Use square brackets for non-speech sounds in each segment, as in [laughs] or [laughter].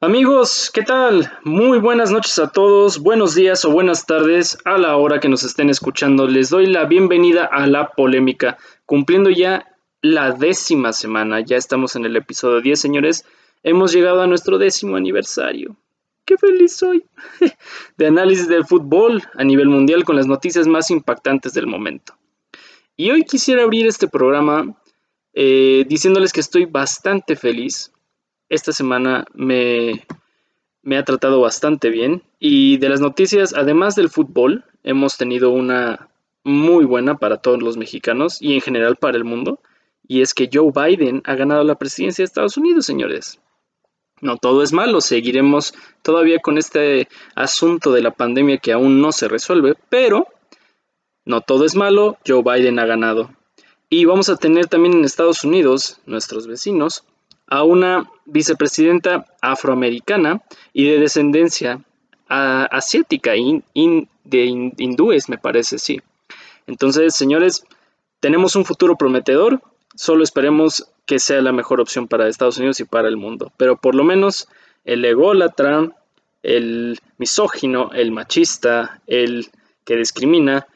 Amigos, ¿qué tal? Muy buenas noches a todos, buenos días o buenas tardes a la hora que nos estén escuchando. Les doy la bienvenida a la polémica, cumpliendo ya la décima semana. Ya estamos en el episodio 10, señores. Hemos llegado a nuestro décimo aniversario. ¡Qué feliz soy! [laughs] de análisis del fútbol a nivel mundial con las noticias más impactantes del momento. Y hoy quisiera abrir este programa eh, diciéndoles que estoy bastante feliz esta semana me, me ha tratado bastante bien. Y de las noticias, además del fútbol, hemos tenido una muy buena para todos los mexicanos y en general para el mundo. Y es que Joe Biden ha ganado la presidencia de Estados Unidos, señores. No todo es malo, seguiremos todavía con este asunto de la pandemia que aún no se resuelve, pero no todo es malo, Joe Biden ha ganado. Y vamos a tener también en Estados Unidos, nuestros vecinos, a una vicepresidenta afroamericana y de descendencia asiática, de hindúes, me parece, sí. Entonces, señores, tenemos un futuro prometedor, solo esperemos que sea la mejor opción para Estados Unidos y para el mundo. Pero por lo menos el ególatra, el misógino, el machista, el que discrimina,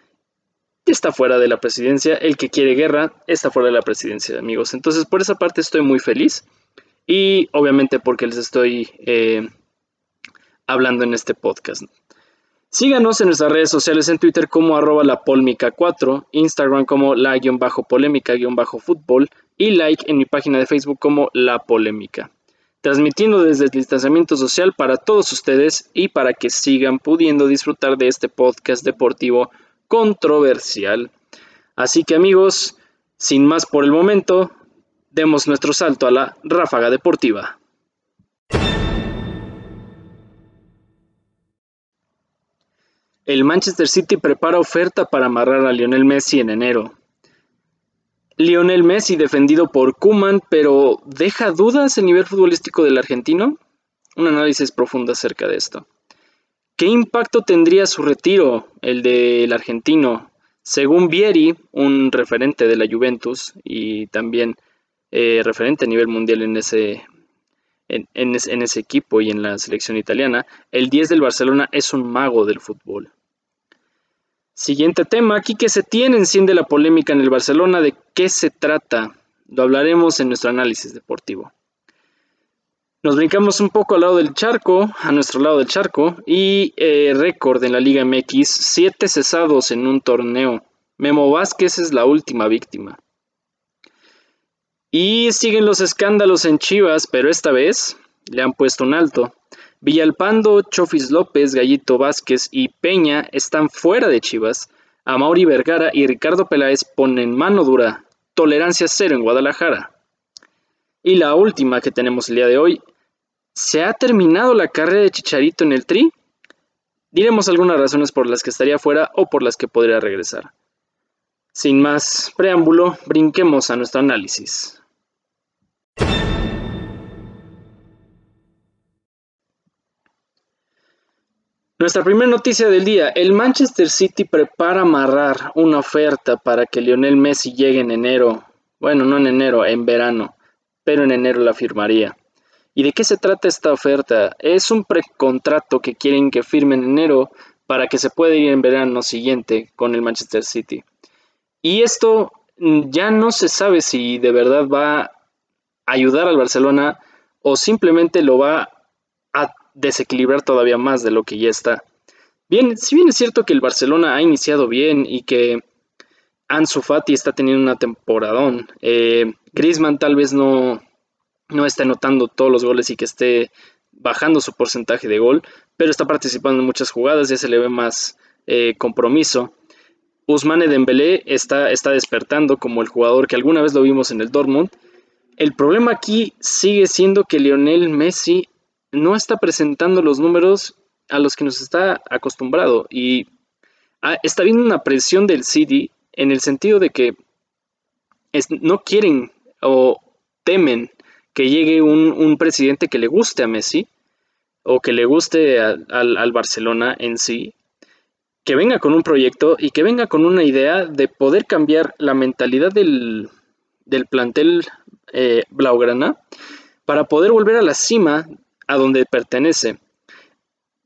está fuera de la presidencia, el que quiere guerra está fuera de la presidencia, amigos. Entonces, por esa parte estoy muy feliz y obviamente porque les estoy eh, hablando en este podcast. Síganos en nuestras redes sociales en Twitter como arroba la 4, Instagram como la-polémica-fútbol y like en mi página de Facebook como La Polémica. Transmitiendo desde el distanciamiento social para todos ustedes y para que sigan pudiendo disfrutar de este podcast deportivo controversial. Así que amigos, sin más por el momento, demos nuestro salto a la ráfaga deportiva. El Manchester City prepara oferta para amarrar a Lionel Messi en enero. Lionel Messi defendido por Kuman, pero ¿deja dudas el nivel futbolístico del argentino? Un análisis profundo acerca de esto. ¿Qué impacto tendría su retiro, el del argentino? Según Vieri, un referente de la Juventus y también eh, referente a nivel mundial en ese, en, ese equipo y en la selección italiana, el 10 del Barcelona es un mago del fútbol. Siguiente tema, aquí que se tiene enciende la polémica en el Barcelona, ¿de qué se trata? Lo hablaremos en nuestro análisis deportivo. Nos brincamos un poco al lado del charco, a nuestro lado del charco, y eh, récord en la Liga MX, siete cesados en un torneo. Memo Vázquez es la última víctima. Y siguen los escándalos en Chivas, pero esta vez le han puesto un alto. Villalpando, Chofis López, Gallito Vázquez y Peña están fuera de Chivas. A Vergara y Ricardo Peláez ponen mano dura. Tolerancia cero en Guadalajara. Y la última que tenemos el día de hoy. ¿Se ha terminado la carrera de Chicharito en el Tri? Diremos algunas razones por las que estaría fuera o por las que podría regresar. Sin más preámbulo, brinquemos a nuestro análisis. Nuestra primera noticia del día, el Manchester City prepara amarrar una oferta para que Lionel Messi llegue en enero. Bueno, no en enero, en verano, pero en enero la firmaría. ¿Y de qué se trata esta oferta? Es un precontrato que quieren que firme en enero para que se pueda ir en verano siguiente con el Manchester City. Y esto mm, ya no se sabe si de verdad va a ayudar al Barcelona o simplemente lo va a desequilibrar todavía más de lo que ya está. Bien, si bien es cierto que el Barcelona ha iniciado bien y que Ansu Fati está teniendo una temporadón, eh, Griezmann tal vez no, no esté anotando todos los goles y que esté bajando su porcentaje de gol, pero está participando en muchas jugadas, ya se le ve más eh, compromiso. Ousmane Dembélé está, está despertando como el jugador que alguna vez lo vimos en el Dortmund. El problema aquí sigue siendo que Lionel Messi no está presentando los números a los que nos está acostumbrado y ah, está habiendo una presión del City en el sentido de que no quieren o temen que llegue un, presidente que le guste a Messi o que le guste al Barcelona en sí, que venga con un proyecto y que venga con una idea de poder cambiar la mentalidad del, plantel eh, Blaugrana para poder volver a la cima a donde pertenece.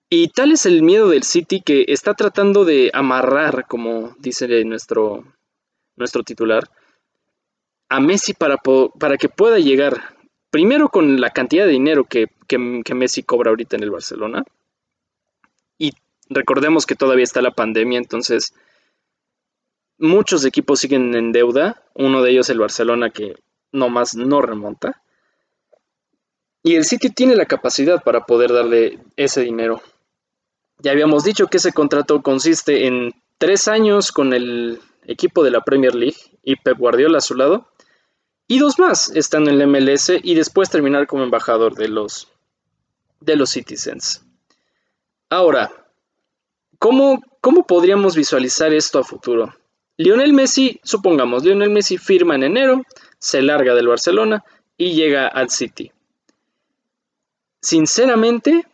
Y tal es el miedo del City que está tratando de amarrar, como dice nuestro, nuestro titular, a Messi para, para que pueda llegar primero con la cantidad de dinero que, que, Messi cobra ahorita en el Barcelona. Y recordemos que todavía está la pandemia, entonces muchos equipos siguen en deuda. Uno de ellos el Barcelona que nomás no remonta. Y el City tiene la capacidad para poder darle ese dinero. Ya habíamos dicho que ese contrato consiste en tres años con el equipo de la Premier League y Pep Guardiola a su lado y dos más estando en el MLS y después terminar como embajador de los, de los Citizens. Ahora, ¿cómo, ¿cómo podríamos visualizar esto a futuro? Lionel Messi, supongamos, Lionel Messi firma en enero, se larga del Barcelona y llega al City. Sinceramente,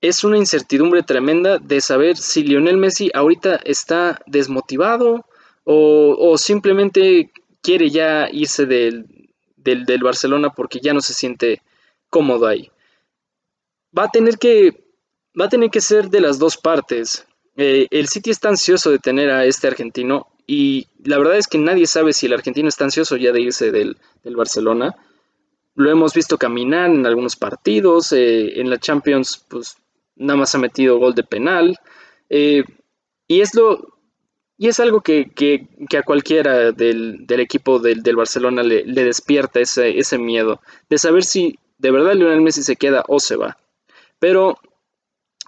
es una incertidumbre tremenda de saber si Lionel Messi ahorita está desmotivado o, o simplemente quiere ya irse del, del, Barcelona porque ya no se siente cómodo ahí. Va a tener que, va a tener que ser de las dos partes. Eh, el City está ansioso de tener a este argentino y la verdad es que nadie sabe si el argentino está ansioso ya de irse del, Barcelona. Lo hemos visto caminar en algunos partidos, eh, en la Champions pues nada más ha metido gol de penal. Eh, y es lo, y es algo que, a cualquiera del, equipo del, Barcelona le, despierta ese, ese, miedo de saber si de verdad Lionel Messi se queda o se va. Pero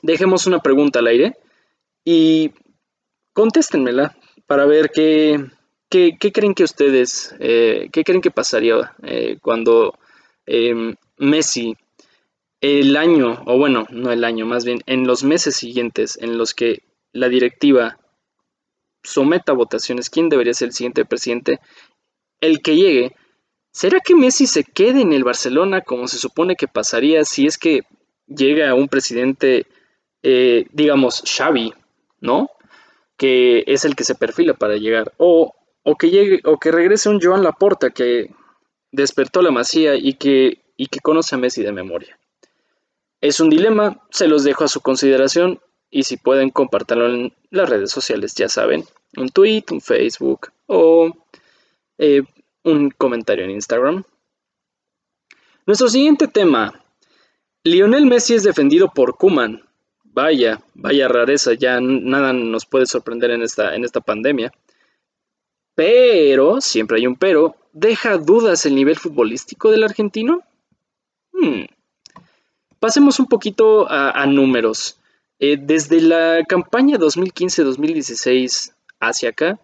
dejemos una pregunta al aire y contéstenmela para ver qué, qué, creen que ustedes, eh, qué creen que pasaría eh, cuando em, Messi el año, o bueno, no el año, más bien en los meses siguientes en los que la directiva someta votaciones quién debería ser el siguiente presidente, el que llegue, ¿será que Messi se quede en el Barcelona como se supone que pasaría si es que llega un presidente, eh, digamos, Xavi, ¿no? Que es el que se perfila para llegar. O, o, que llegue, o que regrese un Joan Laporta que despertó la masía y que, y que conoce a Messi de memoria. Es un dilema, se los dejo a su consideración y si pueden compartirlo en las redes sociales, ya saben, un tweet, un Facebook o eh, un comentario en Instagram. Nuestro siguiente tema. Lionel Messi es defendido por Kuman. Vaya, vaya rareza, ya nada nos puede sorprender en esta, en esta pandemia. Pero, siempre hay un pero, ¿deja dudas el nivel futbolístico del argentino? Hmm. Pasemos un poquito a números. Eh, desde la campaña 2015-2016 hacia acá,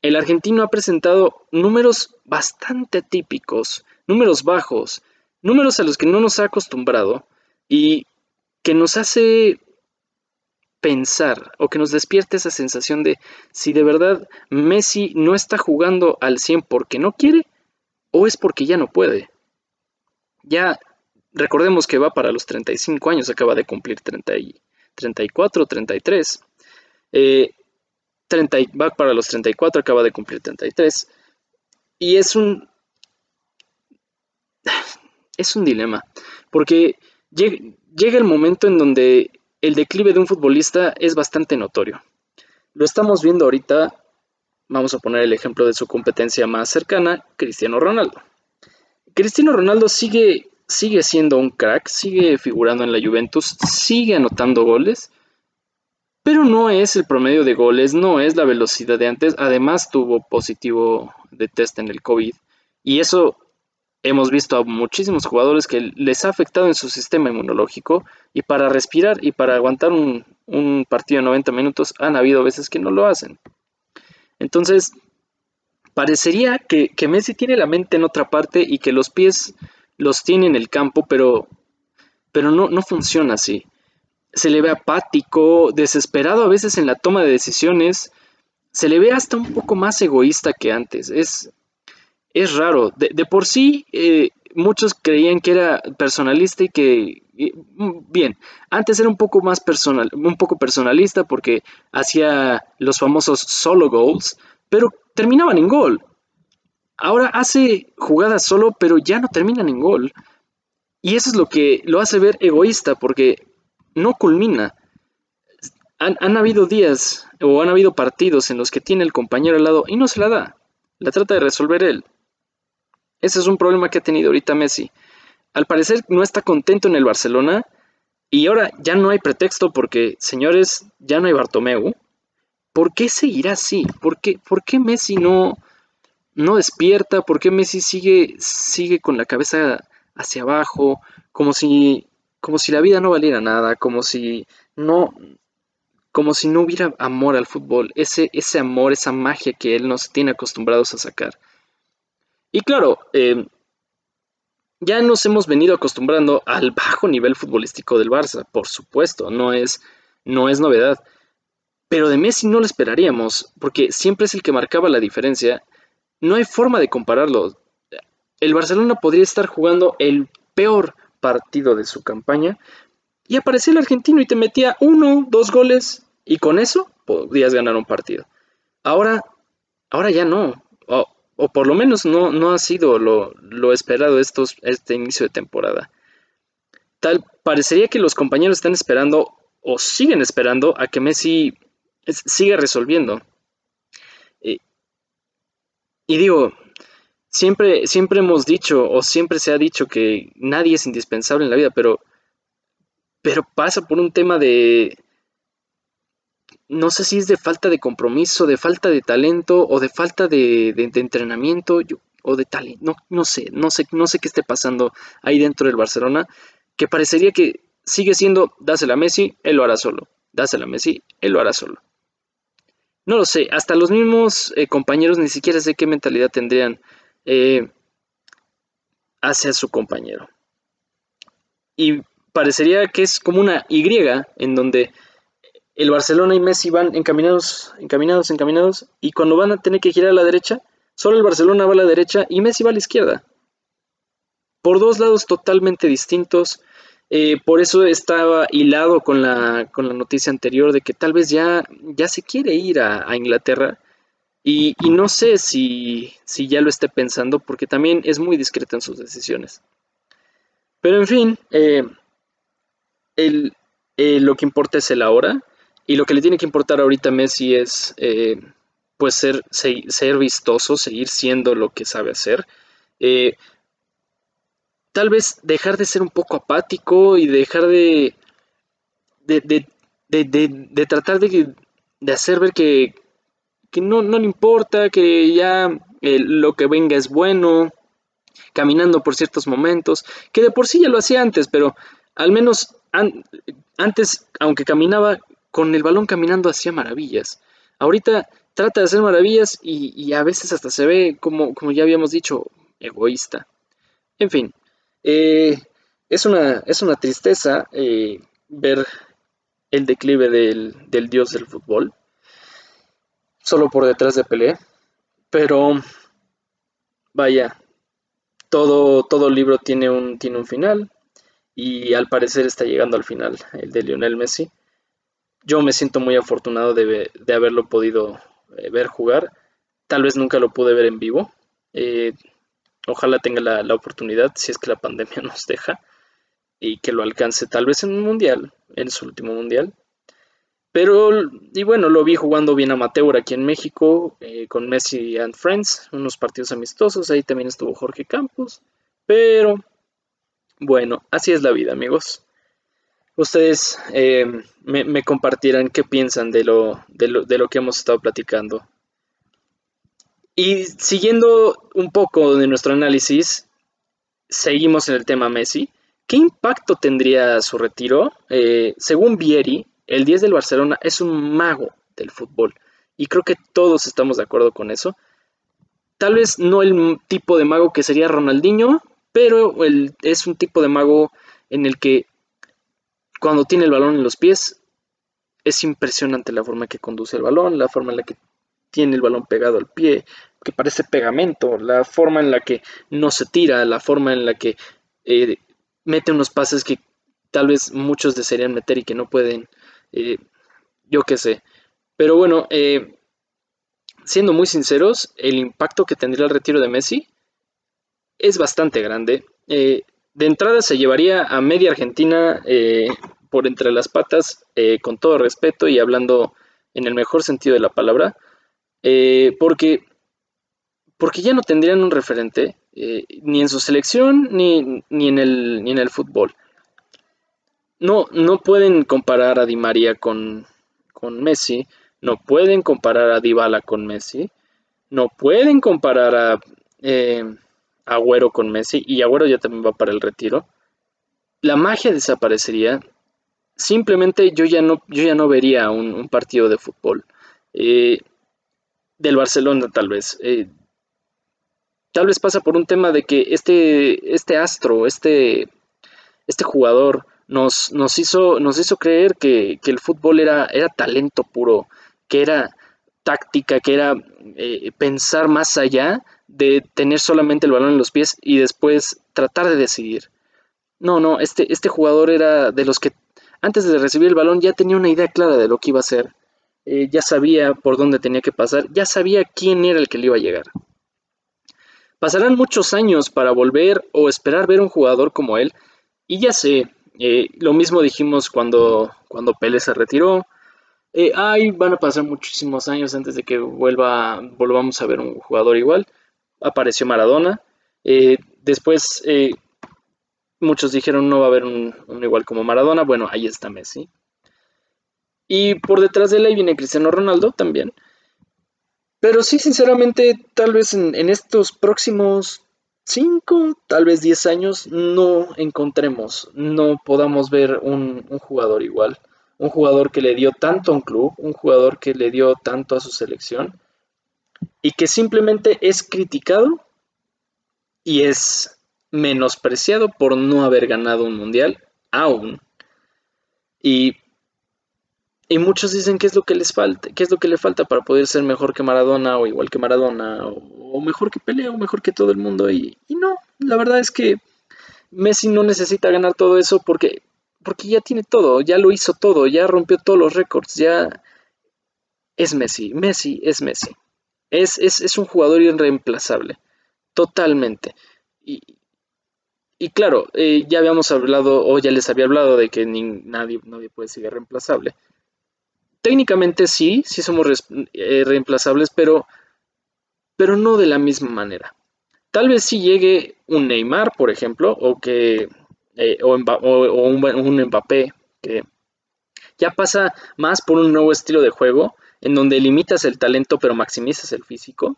el argentino ha presentado números bastante atípicos, números bajos, números a los que no nos ha acostumbrado y que nos hace pensar o que nos despierte esa sensación de si de verdad Messi no está jugando al 100 porque no quiere o es porque ya no puede. Ya recordemos que va para los 35 años, acaba de cumplir 30 y 34, 33. Eh, va para los 34, acaba de cumplir 33. Y es un... Es un dilema, porque llega el momento en donde el declive de un futbolista es bastante notorio. Lo estamos viendo ahorita, vamos a poner el ejemplo de su competencia más cercana, Cristiano Ronaldo. Cristiano Ronaldo sigue sigue siendo un crack, sigue figurando en la Juventus, sigue anotando goles, pero no es el promedio de goles, no es la velocidad de antes. Además tuvo positivo de test en el COVID y eso hemos visto a muchísimos jugadores que les ha afectado en su sistema inmunológico y para respirar y para aguantar un, partido de 90 minutos han habido veces que no lo hacen. Entonces, parecería que, que Messi tiene la mente en otra parte y que los pies los tiene en el campo, pero, pero no, no funciona así. Se le ve apático, desesperado a veces en la toma de decisiones, se le ve hasta un poco más egoísta que antes. Es, es raro. De, por sí, eh, muchos creían que era personalista y que, bien, antes era un poco más personal, un poco personalista porque hacía los famosos solo goals, pero terminaban en gol. Ahora hace jugadas solo, pero ya no terminan en gol. Y eso es lo que lo hace ver egoísta, porque no culmina. Han, habido días o han habido partidos en los que tiene el compañero al lado y no se la da. La trata de resolver él. Ese es un problema que ha tenido ahorita Messi. Al parecer no está contento en el Barcelona y ahora ya no hay pretexto porque, señores, ya no hay Bartomeu. ¿Por qué seguirá así? ¿Por qué, por qué Messi no, no despierta? ¿Por qué Messi sigue, sigue con la cabeza hacia abajo? Como si, como si la vida no valiera nada, como si no, como si no hubiera amor al fútbol, ese, ese amor, esa magia que él nos tiene acostumbrados a sacar. Y claro, eh, ya nos hemos venido acostumbrando al bajo nivel futbolístico del Barça, por supuesto, no es, no es novedad. Pero de Messi no lo esperaríamos, porque siempre es el que marcaba la diferencia. No hay forma de compararlo. El Barcelona podría estar jugando el peor partido de su campaña y aparecía el argentino y te metía uno, dos goles y con eso podías ganar un partido. Ahora, ahora ya no o por lo menos no, no ha sido lo, esperado estos, este inicio de temporada. Tal parecería que los compañeros están esperando o siguen esperando a que Messi siga resolviendo. Y digo, siempre, siempre hemos dicho o siempre se ha dicho que nadie es indispensable en la vida, pero, pero pasa por un tema de, no sé si es de falta de compromiso, de falta de talento o de falta de, entrenamiento o de talento, no, no sé, no sé, no sé qué esté pasando ahí dentro del Barcelona, que parecería que sigue siendo, dásela a Messi, él lo hará solo, dásela a Messi, él lo hará solo. No lo sé, hasta los mismos eh, compañeros ni siquiera sé qué mentalidad tendrían eh, hacia su compañero. Y parecería que es como una Y en donde el Barcelona y Messi van encaminados, encaminados, encaminados, y cuando van a tener que girar a la derecha, solo el Barcelona va a la derecha y Messi va a la izquierda. Por dos lados totalmente distintos. Eh, por eso estaba hilado con la, con la noticia anterior de que tal vez ya, ya se quiere ir a, Inglaterra. Y, no sé si, si, ya lo esté pensando, porque también es muy discreto en sus decisiones. Pero en fin, eh, eh, lo que importa es el ahora. Y lo que le tiene que importar ahorita a Messi es pues ser, vistoso, seguir siendo lo que sabe hacer. Tal vez dejar de ser un poco apático y dejar de, de, tratar de, hacer ver que, no, le importa, que ya eh, lo que venga es bueno, caminando por ciertos momentos, que de por sí ya lo hacía antes, pero al menos antes, aunque caminaba, con el balón caminando hacía maravillas. Ahorita trata de hacer maravillas y, a veces hasta se ve, como, como, ya habíamos dicho, egoísta. En fin, eh, es, una, es, una, tristeza eh, ver el declive del, dios del fútbol, solo por detrás de Pelé, pero vaya, todo, todo libro tiene un, tiene un final y al parecer está llegando al final el de Lionel Messi yo me siento muy afortunado de, haberlo podido eh, ver jugar. Tal vez nunca lo pude ver en vivo. Eh, ojalá tenga la, oportunidad, si es que la pandemia [laughs] nos deja, y que lo alcance tal vez en un mundial, en su último mundial. Pero, y bueno, lo vi jugando bien amateur aquí en México, eh, con Messi and Friends, unos partidos amistosos, ahí también estuvo Jorge Campos. Pero, bueno, así es la vida, amigos ustedes eh, me, compartirán qué piensan de lo, de lo, que hemos estado platicando. Y siguiendo un poco de nuestro análisis, seguimos en el tema Messi. ¿Qué impacto tendría su retiro? Eh, según Vieri, el 10 del Barcelona es un mago del fútbol. Y creo que todos estamos de acuerdo con eso. Tal vez no el tipo de mago que sería Ronaldinho, pero es un tipo de mago en el que cuando tiene el balón en los pies, es impresionante la forma en que conduce el balón, la forma en la que tiene el balón pegado al pie, que parece pegamento, la forma en la que no se tira, la forma en la que eh, mete unos pases que tal vez muchos desearían meter y que no pueden, eh, yo qué sé. Pero bueno, eh, siendo muy sinceros, el impacto que tendría el retiro de Messi es bastante grande. de entrada se llevaría a media Argentina por entre las patas, con todo respeto y hablando en el mejor sentido de la palabra, eh, porque, porque ya no tendrían un referente ni en su selección ni, ni, en el, ni en el fútbol. No, no pueden comparar a Di María con, con Messi, no pueden comparar a Dybala con Messi, no pueden comparar a Agüero con Messi y Agüero ya también va para el retiro, la magia desaparecería. Simplemente yo ya no, yo ya no vería un, partido de fútbol. Eh, del Barcelona tal vez. Eh, tal vez pasa por un tema de que este, este astro, este, este jugador nos, nos, hizo, nos hizo creer que, el fútbol era, era talento puro, que era táctica, que era eh, pensar más allá de tener solamente el balón en los pies y después tratar de decidir. No, no, este, este jugador era de los que antes de recibir el balón ya tenía una idea clara de lo que iba a hacer. Eh, ya sabía por dónde tenía que pasar, ya sabía quién era el que le iba a llegar. Pasarán muchos años para volver o esperar ver un jugador como él. Y ya sé, eh, lo mismo dijimos cuando, cuando Pele se retiró. Eh, ay, van a pasar muchísimos años antes de que vuelva, volvamos a ver un jugador igual apareció Maradona. Eh, después muchos dijeron no va a haber un, igual como Maradona. Bueno, ahí está Messi. Y por detrás de él ahí viene Cristiano Ronaldo también. Pero sí, sinceramente, tal vez en, estos próximos 5, tal vez 10 años, no encontremos, no podamos ver un, un, jugador igual. Un jugador que le dio tanto a un club, un jugador que le dio tanto a su selección y que simplemente es criticado y es menospreciado por no haber ganado un mundial aún. Y, y muchos dicen que es lo que les falta, qué es lo que le falta para poder ser mejor que Maradona o igual que Maradona o, mejor que Pelé o mejor que todo el mundo. Y, no, la verdad es que Messi no necesita ganar todo eso porque, porque ya tiene todo, ya lo hizo todo, ya rompió todos los récords, ya es Messi, Messi es Messi. Es, es, un jugador irreemplazable, totalmente. Y, y claro, eh, ya habíamos hablado, o ya les había hablado de que nadie, nadie puede ser reemplazable. Técnicamente sí, sí somos eh, reemplazables, pero, pero no de la misma manera. Tal vez si llegue un Neymar, por ejemplo, o que eh, o, un, un Mbappé, que ya pasa más por un nuevo estilo de juego en donde limitas el talento pero maximizas el físico,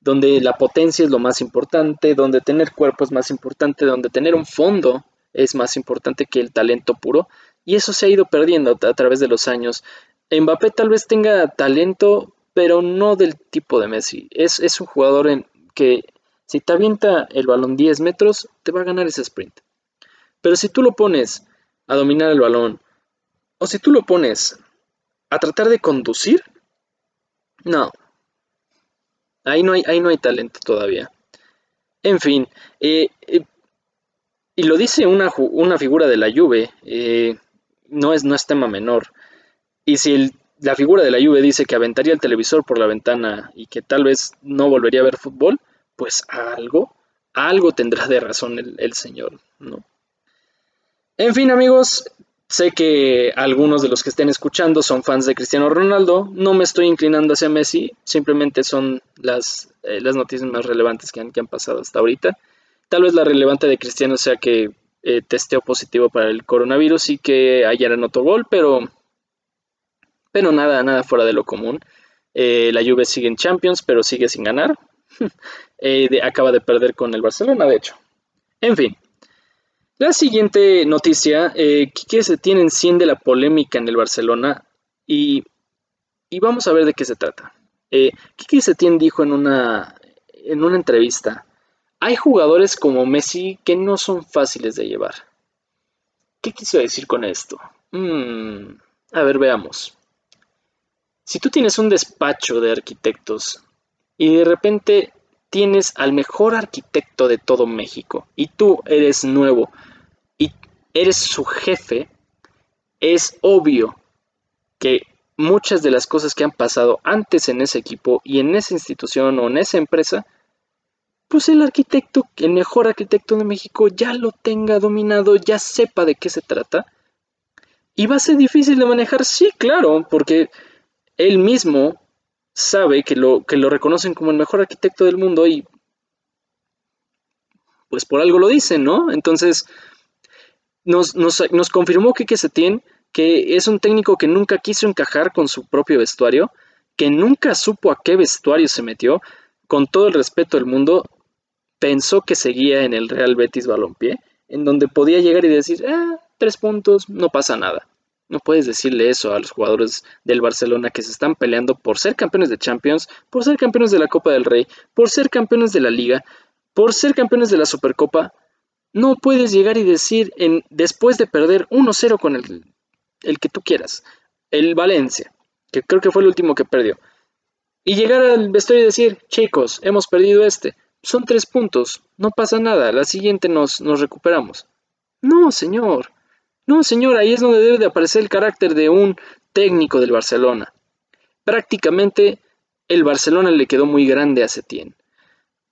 donde la potencia es lo más importante, donde tener cuerpo es más importante, donde tener un fondo es más importante que el talento puro, y eso se ha ido perdiendo a, través de los años. Mbappé tal vez tenga talento, pero no del tipo de Messi. Es, es un jugador en que si te avienta el balón 10 metros, te va a ganar ese sprint. Pero si tú lo pones a dominar el balón, o si tú lo pones a tratar de conducir, no. Ahí no hay, ahí no hay talento todavía. En fin, eh, eh, y lo dice una, una, figura de la Juve, eh, no, es, no es tema menor. Y si la figura de la Juve dice que aventaría el televisor por la ventana y que tal vez no volvería a ver fútbol, pues algo, algo tendrá de razón el, señor, ¿no? En fin, amigos, Sé que algunos de los que estén escuchando son fans de Cristiano Ronaldo. No me estoy inclinando hacia Messi, simplemente son las, eh, las noticias más relevantes que han, que han, pasado hasta ahorita. Tal vez la relevante de Cristiano sea que eh, testeó positivo para el coronavirus y que ayer anotó gol, pero, pero nada, nada fuera de lo común. Eh, la Juve sigue en Champions, pero sigue sin ganar. [laughs] acaba de perder con el Barcelona, de hecho. En fin, la siguiente noticia, eh, Quique Setién enciende la polémica en el Barcelona y, vamos a ver de qué se trata. Eh, Quique Setién dijo en una, en una entrevista, hay jugadores como Messi que no son fáciles de llevar. ¿Qué quiso decir con esto? Mm, a ver, veamos. Si tú tienes un despacho de arquitectos y de repente tienes al mejor arquitecto de todo México y tú eres nuevo eres su jefe, es obvio que muchas de las cosas que han pasado antes en ese equipo y en esa institución o en esa empresa pues el arquitecto, el mejor arquitecto de México, ya lo tenga dominado, ya sepa de qué se trata. Y va a ser difícil de manejar, sí, claro, porque él mismo sabe que lo, que lo reconocen como el mejor arquitecto del mundo y pues por algo lo dicen, ¿no? Entonces, nos, nos, nos confirmó que Setién que es un técnico que nunca quiso encajar con su propio vestuario, que nunca supo a qué vestuario se metió, con todo el respeto del mundo, pensó que seguía en el Real Betis Balompié, en donde podía llegar y decir, ah, tres puntos, no pasa nada. No puedes decirle eso a los jugadores del Barcelona que se están peleando por ser campeones de Champions, por ser campeones de la Copa del Rey, por ser campeones de la Liga, por ser campeones de la Supercopa. No puedes llegar y decir, en, después de perder 1-0 con el, el que tú quieras, el Valencia, que creo que fue el último que perdió, y llegar al vestuario y decir, chicos, hemos perdido este, son tres puntos, no pasa nada, la siguiente nos, nos recuperamos. No, señor. No, señor, ahí es donde debe de aparecer el carácter de un técnico del Barcelona. Prácticamente el Barcelona le quedó muy grande a Setién.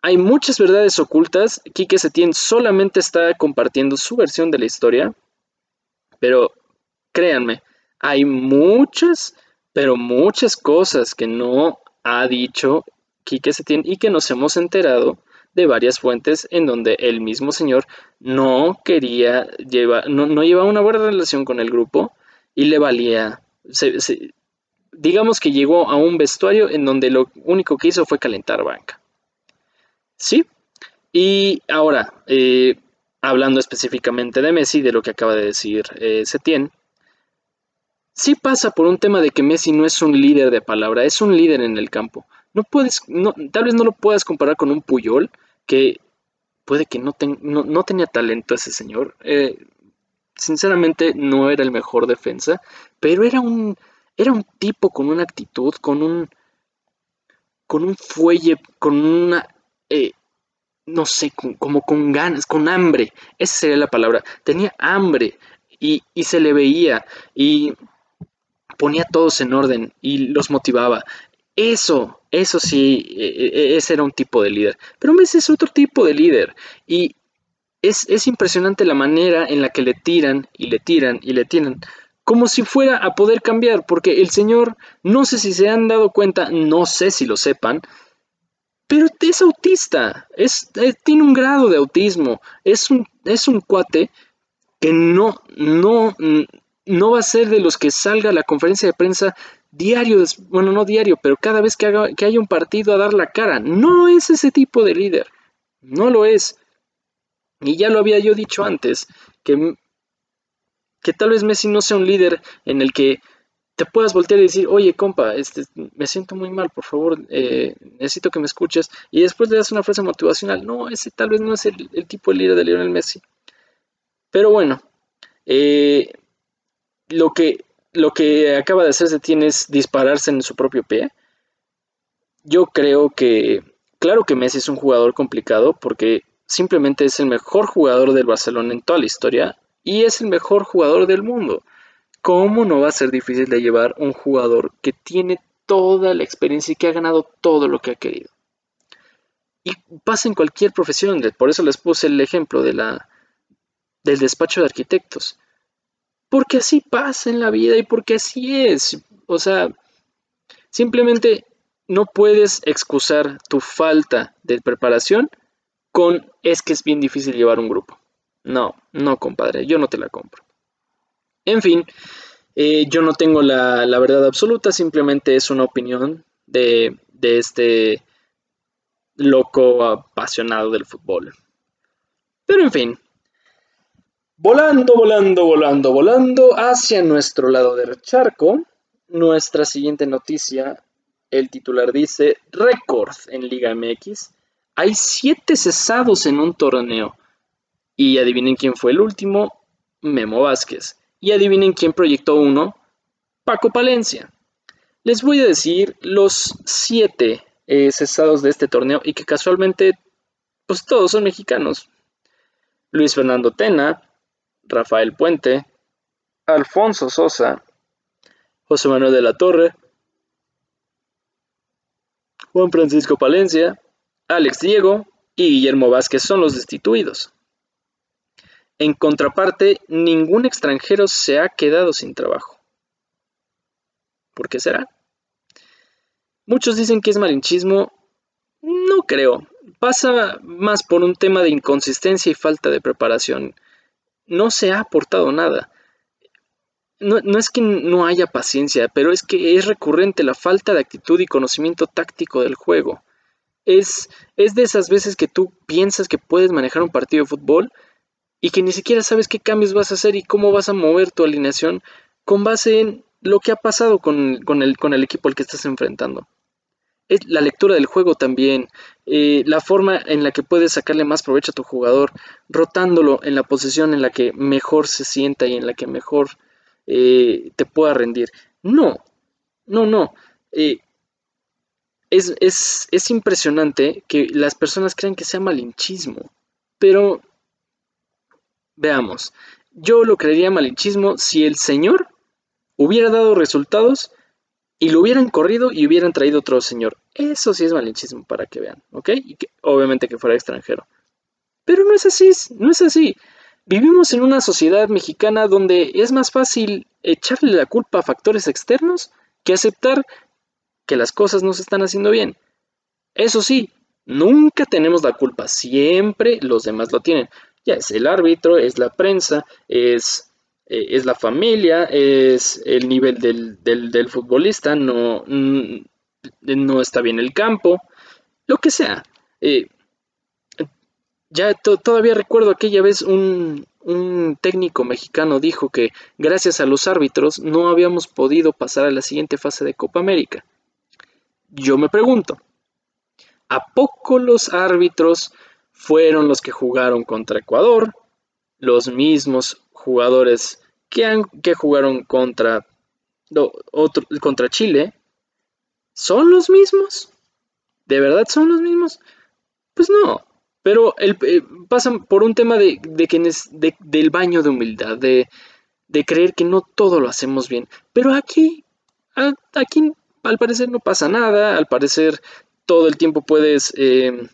Hay muchas verdades ocultas, Quique Setién solamente está compartiendo su versión de la historia, pero créanme, hay muchas, pero muchas cosas que no ha dicho Quique Setién y que nos hemos enterado de varias fuentes en donde el mismo señor no quería llevar, no, no llevaba una buena relación con el grupo y le valía. digamos que llegó a un vestuario en donde lo único que hizo fue calentar banca. ¿Sí? Y ahora, eh, hablando específicamente de Messi, de lo que acaba de decir eh, Setién, sí pasa por un tema de que Messi no es un líder de palabra, es un líder en el campo. No puedes, no, tal vez no lo puedas comparar con un Puyol, que puede que no, no, tenía talento ese señor. Eh, sinceramente no era el mejor defensa, pero era un, era un tipo con una actitud, con un, con un fuelle, con una, eh, no sé, como con ganas, con hambre. Esa sería la palabra. Tenía hambre y, y se le veía y ponía todos en orden y los motivaba. Eso, eso sí, e, e, e, ese era un tipo de líder. Pero Messi es otro tipo de líder. Y es, es, impresionante la manera en la que le tiran y le tiran y le tiran. Como si fuera a poder cambiar. Porque el señor, no sé si se han dado cuenta, no sé si lo sepan. Pero es autista. Es, tiene un grado de autismo. Es un, es un cuate que no, no, no va a ser de los que salga a la conferencia de prensa diario, bueno, no diario, pero cada vez que, haga, que haya un partido a dar la cara. No es ese tipo de líder. No lo es. Y ya lo había yo dicho antes, que, que tal vez Messi no sea un líder en el que te puedas voltear y decir, oye, compa, este, me siento muy mal, por favor, eh, necesito que me escuches. Y después le das una frase motivacional. No, ese tal vez no es el, tipo de líder de Lionel Messi. Pero bueno, eh, lo que, lo que acaba de hacerse tiene es dispararse en su propio pie. Yo creo que, claro que Messi es un jugador complicado porque simplemente es el mejor jugador del Barcelona en toda la historia y es el mejor jugador del mundo. ¿Cómo no va a ser difícil de llevar un jugador que tiene toda la experiencia y que ha ganado todo lo que ha querido? Y pasa en cualquier profesión, por eso les puse el ejemplo de la, del despacho de arquitectos. Porque así pasa en la vida y porque así es. O sea, simplemente no puedes excusar tu falta de preparación con es que es bien difícil llevar un grupo. No, no, compadre, yo no te la compro. En fin, eh, yo no tengo la, la, verdad absoluta, simplemente es una opinión de, de este loco apasionado del fútbol. Pero en fin, Volando, volando, volando, volando hacia nuestro lado del charco, nuestra siguiente noticia, el titular dice, récord en Liga MX, hay siete cesados en un torneo. Y adivinen quién fue el último, Memo Vázquez. Y adivinen quién proyectó uno, Paco Palencia. Les voy a decir los siete eh, cesados de este torneo y que casualmente, pues todos son mexicanos. Luis Fernando Tena, Rafael Puente, Alfonso Sosa, José Manuel de la Torre, Juan Francisco Palencia, Alex Diego, y Guillermo Vázquez son los destituidos. En contraparte, ningún extranjero se ha quedado sin trabajo. ¿Por qué será? Muchos dicen que es malinchismo. No creo. Pasa más por un tema de inconsistencia y falta de preparación. No se ha aportado nada. No, es que no haya paciencia, pero es que es recurrente la falta de actitud y conocimiento táctico del juego. Es, es de esas veces que tú piensas que puedes manejar un partido de fútbol y que ni siquiera sabes qué cambios vas a hacer y cómo vas a mover tu alineación con base en lo que ha pasado con, el, con el equipo al que estás enfrentando. Es la lectura del juego también, eh, la forma en la que puedes sacarle más provecho a tu jugador, rotándolo en la posición en la que mejor se sienta y en la que mejor eh, te pueda rendir. No, no, no. Eh, es, es, impresionante que las personas crean que sea malinchismo, pero veamos, yo lo creería malinchismo si el Señor hubiera dado resultados y lo hubieran corrido y hubieran traído otro señor. Eso sí es malinchismo para que vean, ¿ok? Y que, obviamente que fuera extranjero. Pero no es así, no es así. Vivimos en una sociedad mexicana donde es más fácil echarle la culpa a factores externos que aceptar que las cosas no se están haciendo bien. Eso sí, nunca tenemos la culpa, siempre los demás lo tienen. Ya es el árbitro, es la prensa, es eh, es la familia, es el nivel del, futbolista, no, mm, no, está bien el campo, lo que sea. Eh, ya todavía recuerdo aquella vez un, un técnico mexicano dijo que gracias a los árbitros no habíamos podido pasar a la siguiente fase de Copa América. Yo me pregunto, ¿a poco los árbitros fueron los que jugaron contra Ecuador, los mismos jugadores que, han, que jugaron contra, otro, contra Chile son los mismos. ¿De verdad son los mismos? Pues no, pero el, eh, pasan por un tema de, de, del baño de humildad, de, creer que no todo lo hacemos bien. Pero aquí, aquí al parecer no pasa nada, al parecer todo el tiempo puedes eh,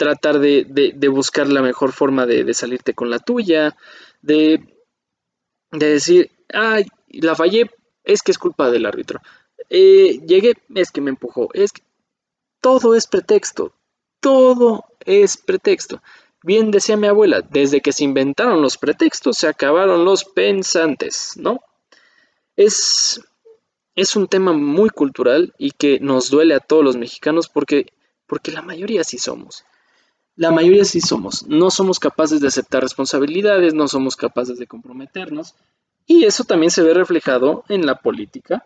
tratar de, buscar la mejor forma de, salirte con la tuya, de de decir, ay, la fallé, es que es culpa del árbitro. Eh, llegué, es que me empujó. Es que todo es pretexto. Todo es pretexto. Bien decía mi abuela, desde que se inventaron los pretextos se acabaron los pensantes, ¿no? Es, es un tema muy cultural y que nos duele a todos los mexicanos porque, porque la mayoría sí somos. La mayoría sí somos. No somos capaces de aceptar responsabilidades, no somos capaces de comprometernos. Y eso también se ve reflejado en la política.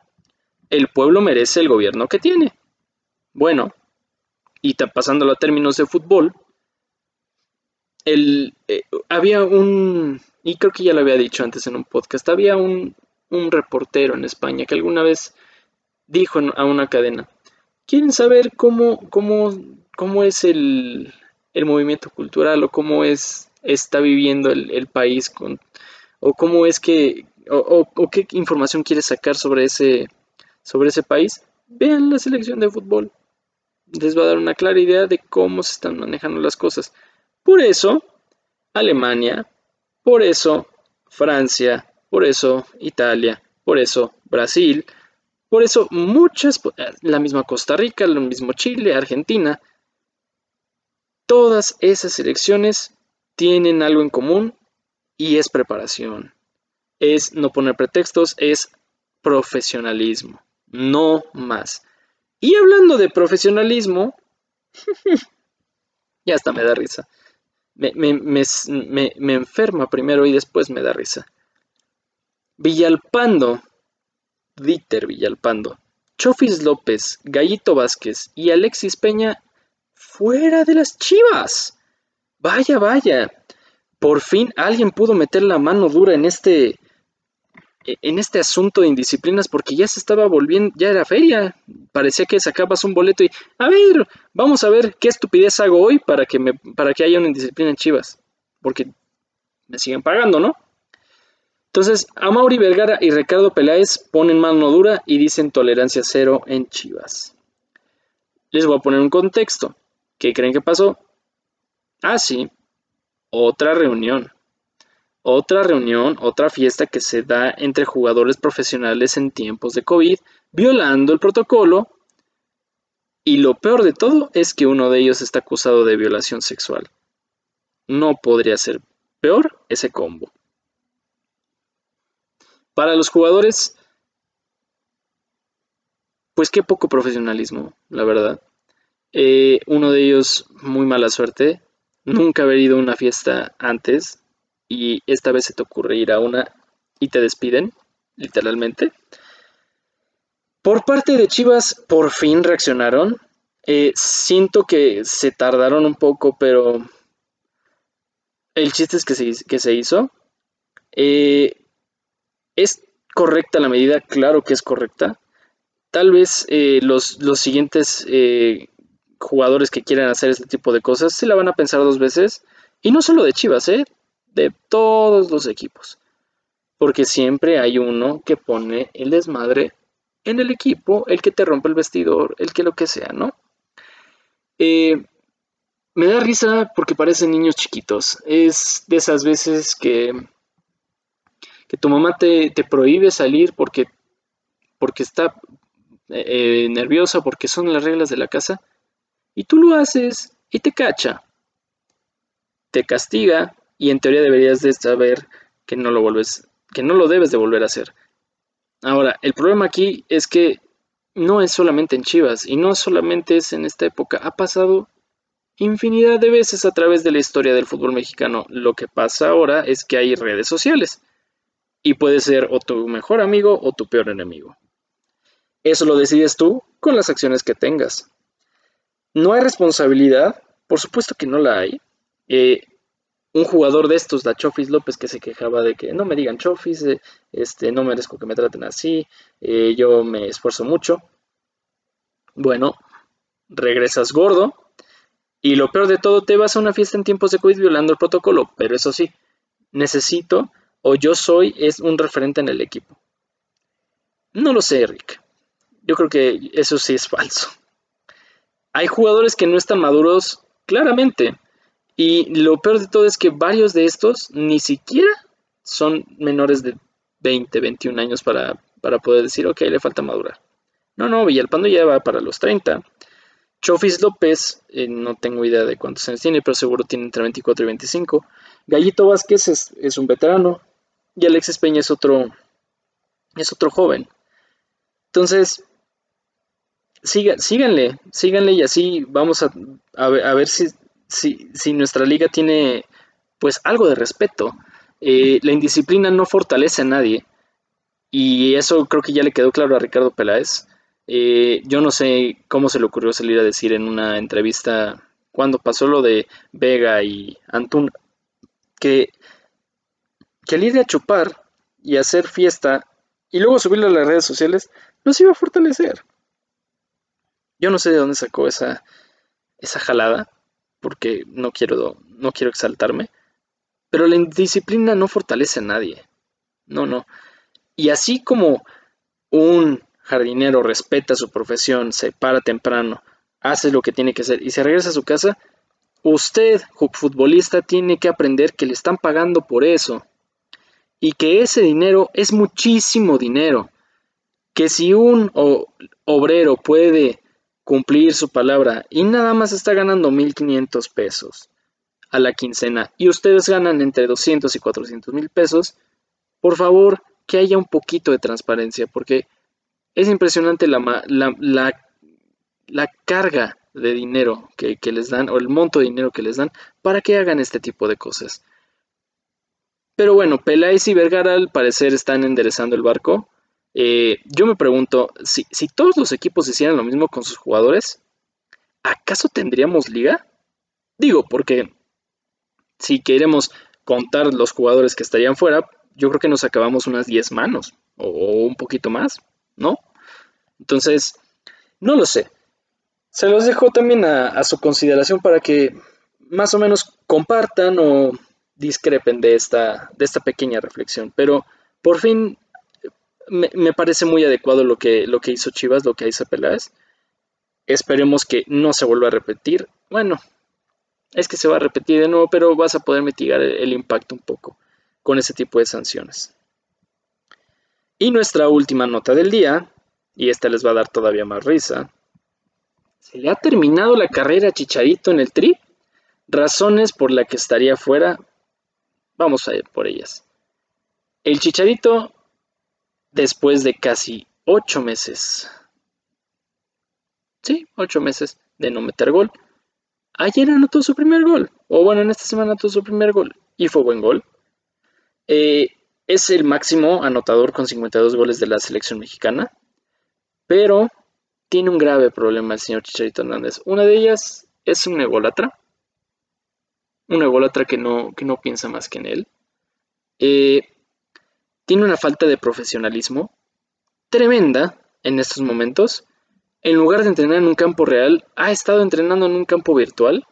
El pueblo merece el gobierno que tiene. Bueno, y pasándolo a términos de fútbol, el, eh, había un, y creo que ya lo había dicho antes en un podcast, había un, un reportero en España que alguna vez dijo a una cadena, ¿quieren saber cómo, cómo, cómo es el, el movimiento cultural o cómo es está viviendo el, país con, o cómo es que o, qué información quiere sacar sobre ese sobre ese país vean la selección de fútbol. Les va a dar una clara idea de cómo se están manejando las cosas. Por eso Alemania por eso Francia por eso Italia por eso Brasil por eso muchas la misma Costa Rica lo mismo Chile Argentina Todas esas elecciones tienen algo en común y es preparación. Es no poner pretextos, es profesionalismo, no más. Y hablando de profesionalismo, [laughs] ya hasta me da risa. Me, me, enferma primero y después me da risa. Villalpando, Dieter Villalpando, Chofis López, Gallito Vázquez y Alexis Peña fuera de las chivas. Vaya, vaya. Por fin alguien pudo meter la mano dura en este en este asunto de indisciplinas porque ya se estaba volviendo, ya era feria. Parecía que sacabas un boleto y, a ver, vamos a ver qué estupidez hago hoy para que, para que haya una indisciplina en Chivas. Porque me siguen pagando, ¿no? Entonces, Mauri Vergara y Ricardo Peláez ponen mano dura y dicen tolerancia cero en Chivas. Les voy a poner un contexto. ¿Qué creen que pasó? Ah, sí, otra reunión. Otra reunión, otra fiesta que se da entre jugadores profesionales en tiempos de COVID, violando el protocolo. Y lo peor de todo es que uno de ellos está acusado de violación sexual. No podría ser peor ese combo. Para los jugadores, pues qué poco profesionalismo, la verdad. Eh, uno de ellos, muy mala suerte, nunca haber ido a una fiesta antes y esta vez se te ocurre ir a una y te despiden, literalmente. Por parte de Chivas, por fin reaccionaron. Eh, siento que se tardaron un poco, pero el chiste es que se, que se hizo. Eh, ¿Es correcta la medida? Claro que es correcta. Tal vez los, los, siguientes jugadores que quieran hacer este tipo de cosas se la van a pensar dos veces. Y no solo de Chivas, ¿eh? de todos los equipos. Porque siempre hay uno que pone el desmadre en el equipo, el que te rompe el vestidor, el que lo que sea, ¿no? Eh, me da risa porque parecen niños chiquitos. Es de esas veces que, que tu mamá te, prohíbe salir porque, porque está eh, nerviosa, porque son las reglas de la casa, y tú lo haces y te cacha. Te castiga y en teoría deberías de saber que no lo vuelves, que no lo debes de volver a hacer. Ahora, el problema aquí es que no es solamente en Chivas y no solamente es en esta época, ha pasado infinidad de veces a través de la historia del fútbol mexicano. Lo que pasa ahora es que hay redes sociales y puede ser o tu mejor amigo o tu peor enemigo. Eso lo decides tú con las acciones que tengas. No hay responsabilidad, por supuesto que no la hay. Eh, un jugador de estos, la Chofis López, que se quejaba de que no me digan Chofis, eh, este, no merezco que me traten así, eh, yo me esfuerzo mucho. Bueno, regresas gordo y lo peor de todo, te vas a una fiesta en tiempos de COVID violando el protocolo, pero eso sí, necesito o yo soy es un referente en el equipo. No lo sé, Rick. Yo creo que eso sí es falso. Hay jugadores que no están maduros claramente, y lo peor de todo es que varios de estos ni siquiera son menores de 20, 21 años para, poder decir, ok, le falta madurar. No, no, Villalpando ya va para los 30. Chofis López, eh, no tengo idea de cuántos años tiene, pero seguro tiene entre 24 y 25. Gallito Vázquez es, un veterano y Alexis Peña es otro, es otro joven. Entonces, síganle, síganle y así vamos a, a ver si si, nuestra liga tiene pues algo de respeto. Eh, la indisciplina no fortalece a nadie. Y eso creo que ya le quedó claro a Ricardo Peláez. Eh, yo no sé cómo se le ocurrió salir a decir en una entrevista cuando pasó lo de Vega y Antún que, que al ir a chupar y hacer fiesta y luego subirlo a las redes sociales nos iba a fortalecer. Yo no sé de dónde sacó esa, esa jalada, porque no quiero, no quiero exaltarme, pero la indisciplina no fortalece a nadie. No, no. Y así como un jardinero respeta su profesión, se para temprano, hace lo que tiene que hacer y se regresa a su casa, usted, futbolista, tiene que aprender que le están pagando por eso. Y que ese dinero es muchísimo dinero. Que si un obrero puede cumplir su palabra y nada más está ganando 1.500 pesos a la quincena. Y ustedes ganan entre 200 y 400 mil pesos, por favor que haya un poquito de transparencia porque es impresionante la, la, la, carga de dinero que, que, les dan o el monto de dinero que les dan para que hagan este tipo de cosas. Pero bueno, Peláez y Vergara al parecer están enderezando el barco eh, yo me pregunto, si, todos los equipos hicieran lo mismo con sus jugadores, ¿acaso tendríamos liga? Digo, porque si queremos contar los jugadores que estarían fuera, yo creo que nos acabamos unas 10 manos o, un poquito más, ¿no? Entonces, no lo sé. Se los dejo también a, a, su consideración para que más o menos compartan o discrepen de esta, de esta pequeña reflexión. Pero por fin me, parece muy adecuado lo que, lo que hizo Chivas, lo que hizo Peláez. Esperemos que no se vuelva a repetir. Bueno, es que se va a repetir de nuevo, pero vas a poder mitigar el impacto un poco con ese tipo de sanciones. Y nuestra última nota del día, y esta les va a dar todavía más risa. ¿Se le ha terminado la carrera a Chicharito en el Tri? Razones por las que estaría fuera. Vamos a ir por ellas. El Chicharito, después de casi ocho meses, sí, ocho meses de no meter gol, ayer anotó su primer gol. O bueno, en esta semana anotó su primer gol. Y fue buen gol. Eh, es el máximo anotador con 52 goles de la selección mexicana, pero tiene un grave problema el señor Chicharito Hernández. Una de ellas es un ególatra, un ególatra que no, que no piensa más que en él. Eh, tiene una falta de profesionalismo tremenda en estos momentos. En lugar de entrenar en un campo real, ha estado entrenando en un campo virtual.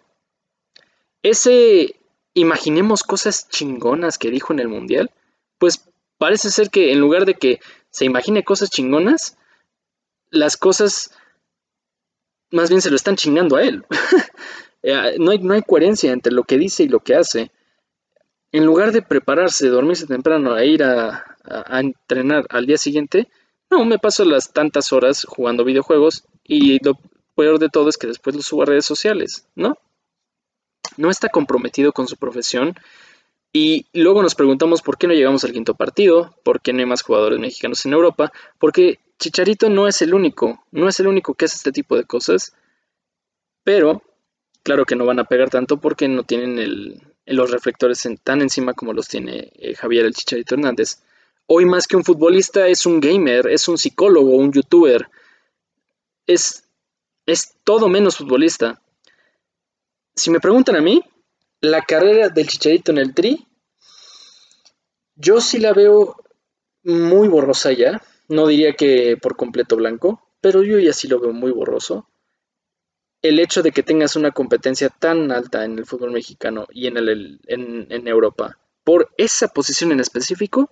Ese, imaginemos cosas chingonas que dijo en el Mundial, pues parece ser que en lugar de que se imagine cosas chingonas, las cosas más bien se lo están chingando a él. [laughs] Eh, no, hay, no hay coherencia entre lo que dice y lo que hace. En lugar de prepararse, dormirse temprano e ir a, entrenar al día siguiente, no, me paso las tantas horas jugando videojuegos y lo peor de todo es que después lo subo a redes sociales, ¿no? No está comprometido con su profesión y luego nos preguntamos por qué no llegamos al quinto partido, por qué no hay más jugadores mexicanos en Europa, porque Chicharito no es el único, no es el único que hace este tipo de cosas, pero claro que no van a pegar tanto porque no tienen los reflectores tan encima como los tiene eh, Javier el Chicharito Hernández. Hoy más que un futbolista es un gamer, es un psicólogo, un youtuber, es, es todo menos futbolista. Si me preguntan a mí, la carrera del Chicharito en el Tri, yo sí la veo muy borrosa ya. No diría que por completo blanco, pero yo ya sí lo veo muy borroso. El hecho de que tengas una competencia tan alta en el fútbol mexicano y en, el, en, Europa por esa posición en específico,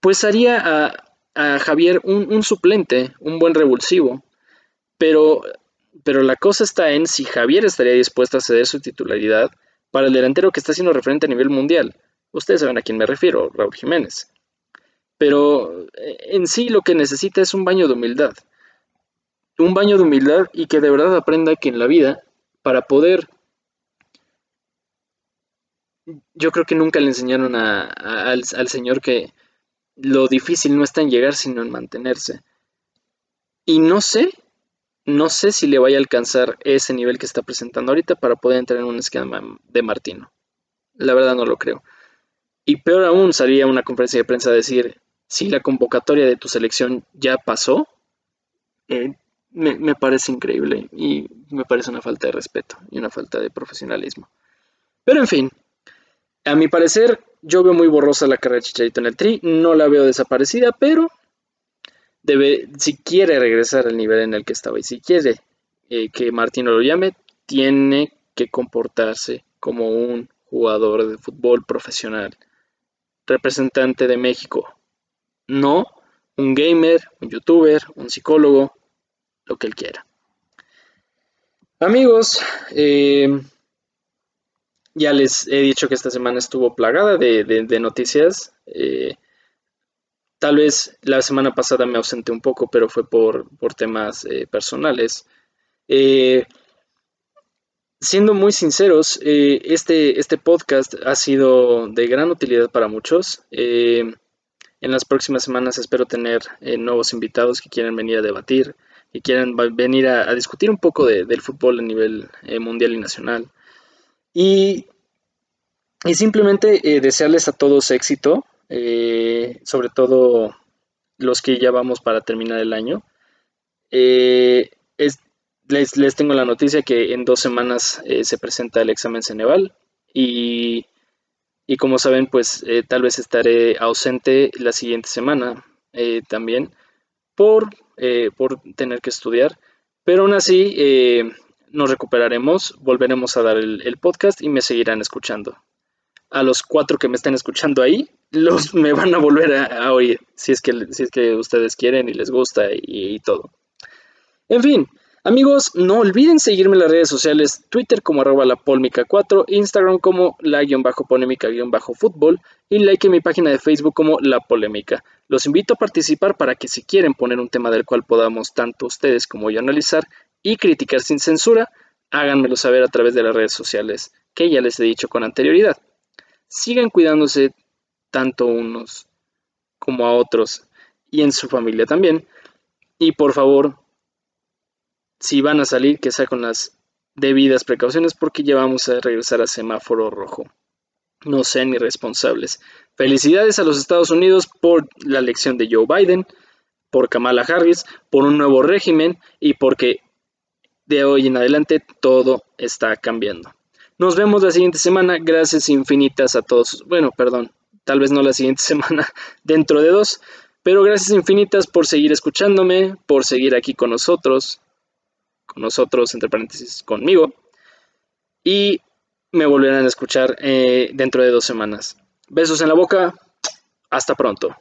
pues haría a, Javier un, un, suplente, un buen revulsivo. Pero, pero la cosa está en si Javier estaría dispuesto a ceder su titularidad para el delantero que está siendo referente a nivel mundial. Ustedes saben a quién me refiero, Raúl Jiménez. Pero eh, en sí lo que necesita es un baño de humildad. Un baño de humildad y que de verdad aprenda que en la vida, para poder... Yo creo que nunca le enseñaron al, al Señor que lo difícil no está en llegar, sino en mantenerse. Y no sé no sé si le vaya a alcanzar ese nivel que está presentando ahorita para poder entrar en un esquema de Martino. La verdad no lo creo. Y peor aún salía una conferencia de prensa a decir, si la convocatoria de tu selección ya pasó, eh, me, parece increíble y me parece una falta de respeto y una falta de profesionalismo. Pero en fin, a mi parecer, yo veo muy borrosa la carrera de Chicharito en el Tri, no la veo desaparecida, pero debe, si quiere regresar al nivel en el que estaba y si quiere eh, que Martino lo llame, tiene que comportarse como un jugador de fútbol profesional, representante de México, no un gamer, un youtuber, un psicólogo, lo que él quiera. Amigos, eh, ya les he dicho que esta semana estuvo plagada de, noticias. Eh, Tal vez la semana pasada me ausenté un poco, pero fue por, temas eh, personales. Siendo muy sinceros, este, este podcast ha sido de gran utilidad para muchos. en las próximas semanas espero tener nuevos invitados que quieran venir a debatir, que quieran venir a, discutir un poco del fútbol a nivel mundial y nacional. Y, y simplemente desearles a todos éxito eh, sobre todo los que ya vamos para terminar el año. Eh, les, tengo la noticia que en dos semanas eh, se presenta el examen Ceneval y, y como saben, pues tal vez estaré ausente la siguiente semana también por, por tener que estudiar, pero aún así nos recuperaremos, volveremos a dar el podcast y me seguirán escuchando a los cuatro que me están escuchando ahí, los [laughs] me van a volver a, oír, si es, que, si es que ustedes quieren y les gusta y, todo. En fin, Amigos, no olviden seguirme en las redes sociales, Twitter como arroba la 4, Instagram como la guion bajo polémica guion bajo fútbol y like en mi página de Facebook como la polémica. Los invito a participar para que si quieren poner un tema del cual podamos tanto ustedes como yo analizar y criticar sin censura, háganmelo saber a través de las redes sociales que ya les he dicho con anterioridad. Sigan cuidándose tanto unos como a otros y en su familia también. Y por favor, si van a salir, que con las debidas precauciones porque ya vamos a regresar a semáforo rojo. No sean irresponsables. Felicidades a los Estados Unidos por la elección de Joe Biden, por Kamala Harris, por un nuevo régimen y porque de hoy en adelante todo está cambiando. Nos vemos la siguiente semana. Gracias infinitas a todos. Bueno, perdón, tal vez no la siguiente [laughs] semana, dentro de dos. Pero gracias infinitas por seguir escuchándome, por seguir aquí con nosotros con nosotros, entre paréntesis, conmigo. Y me volverán a escuchar eh, dentro de dos semanas. Besos en la boca, hasta pronto.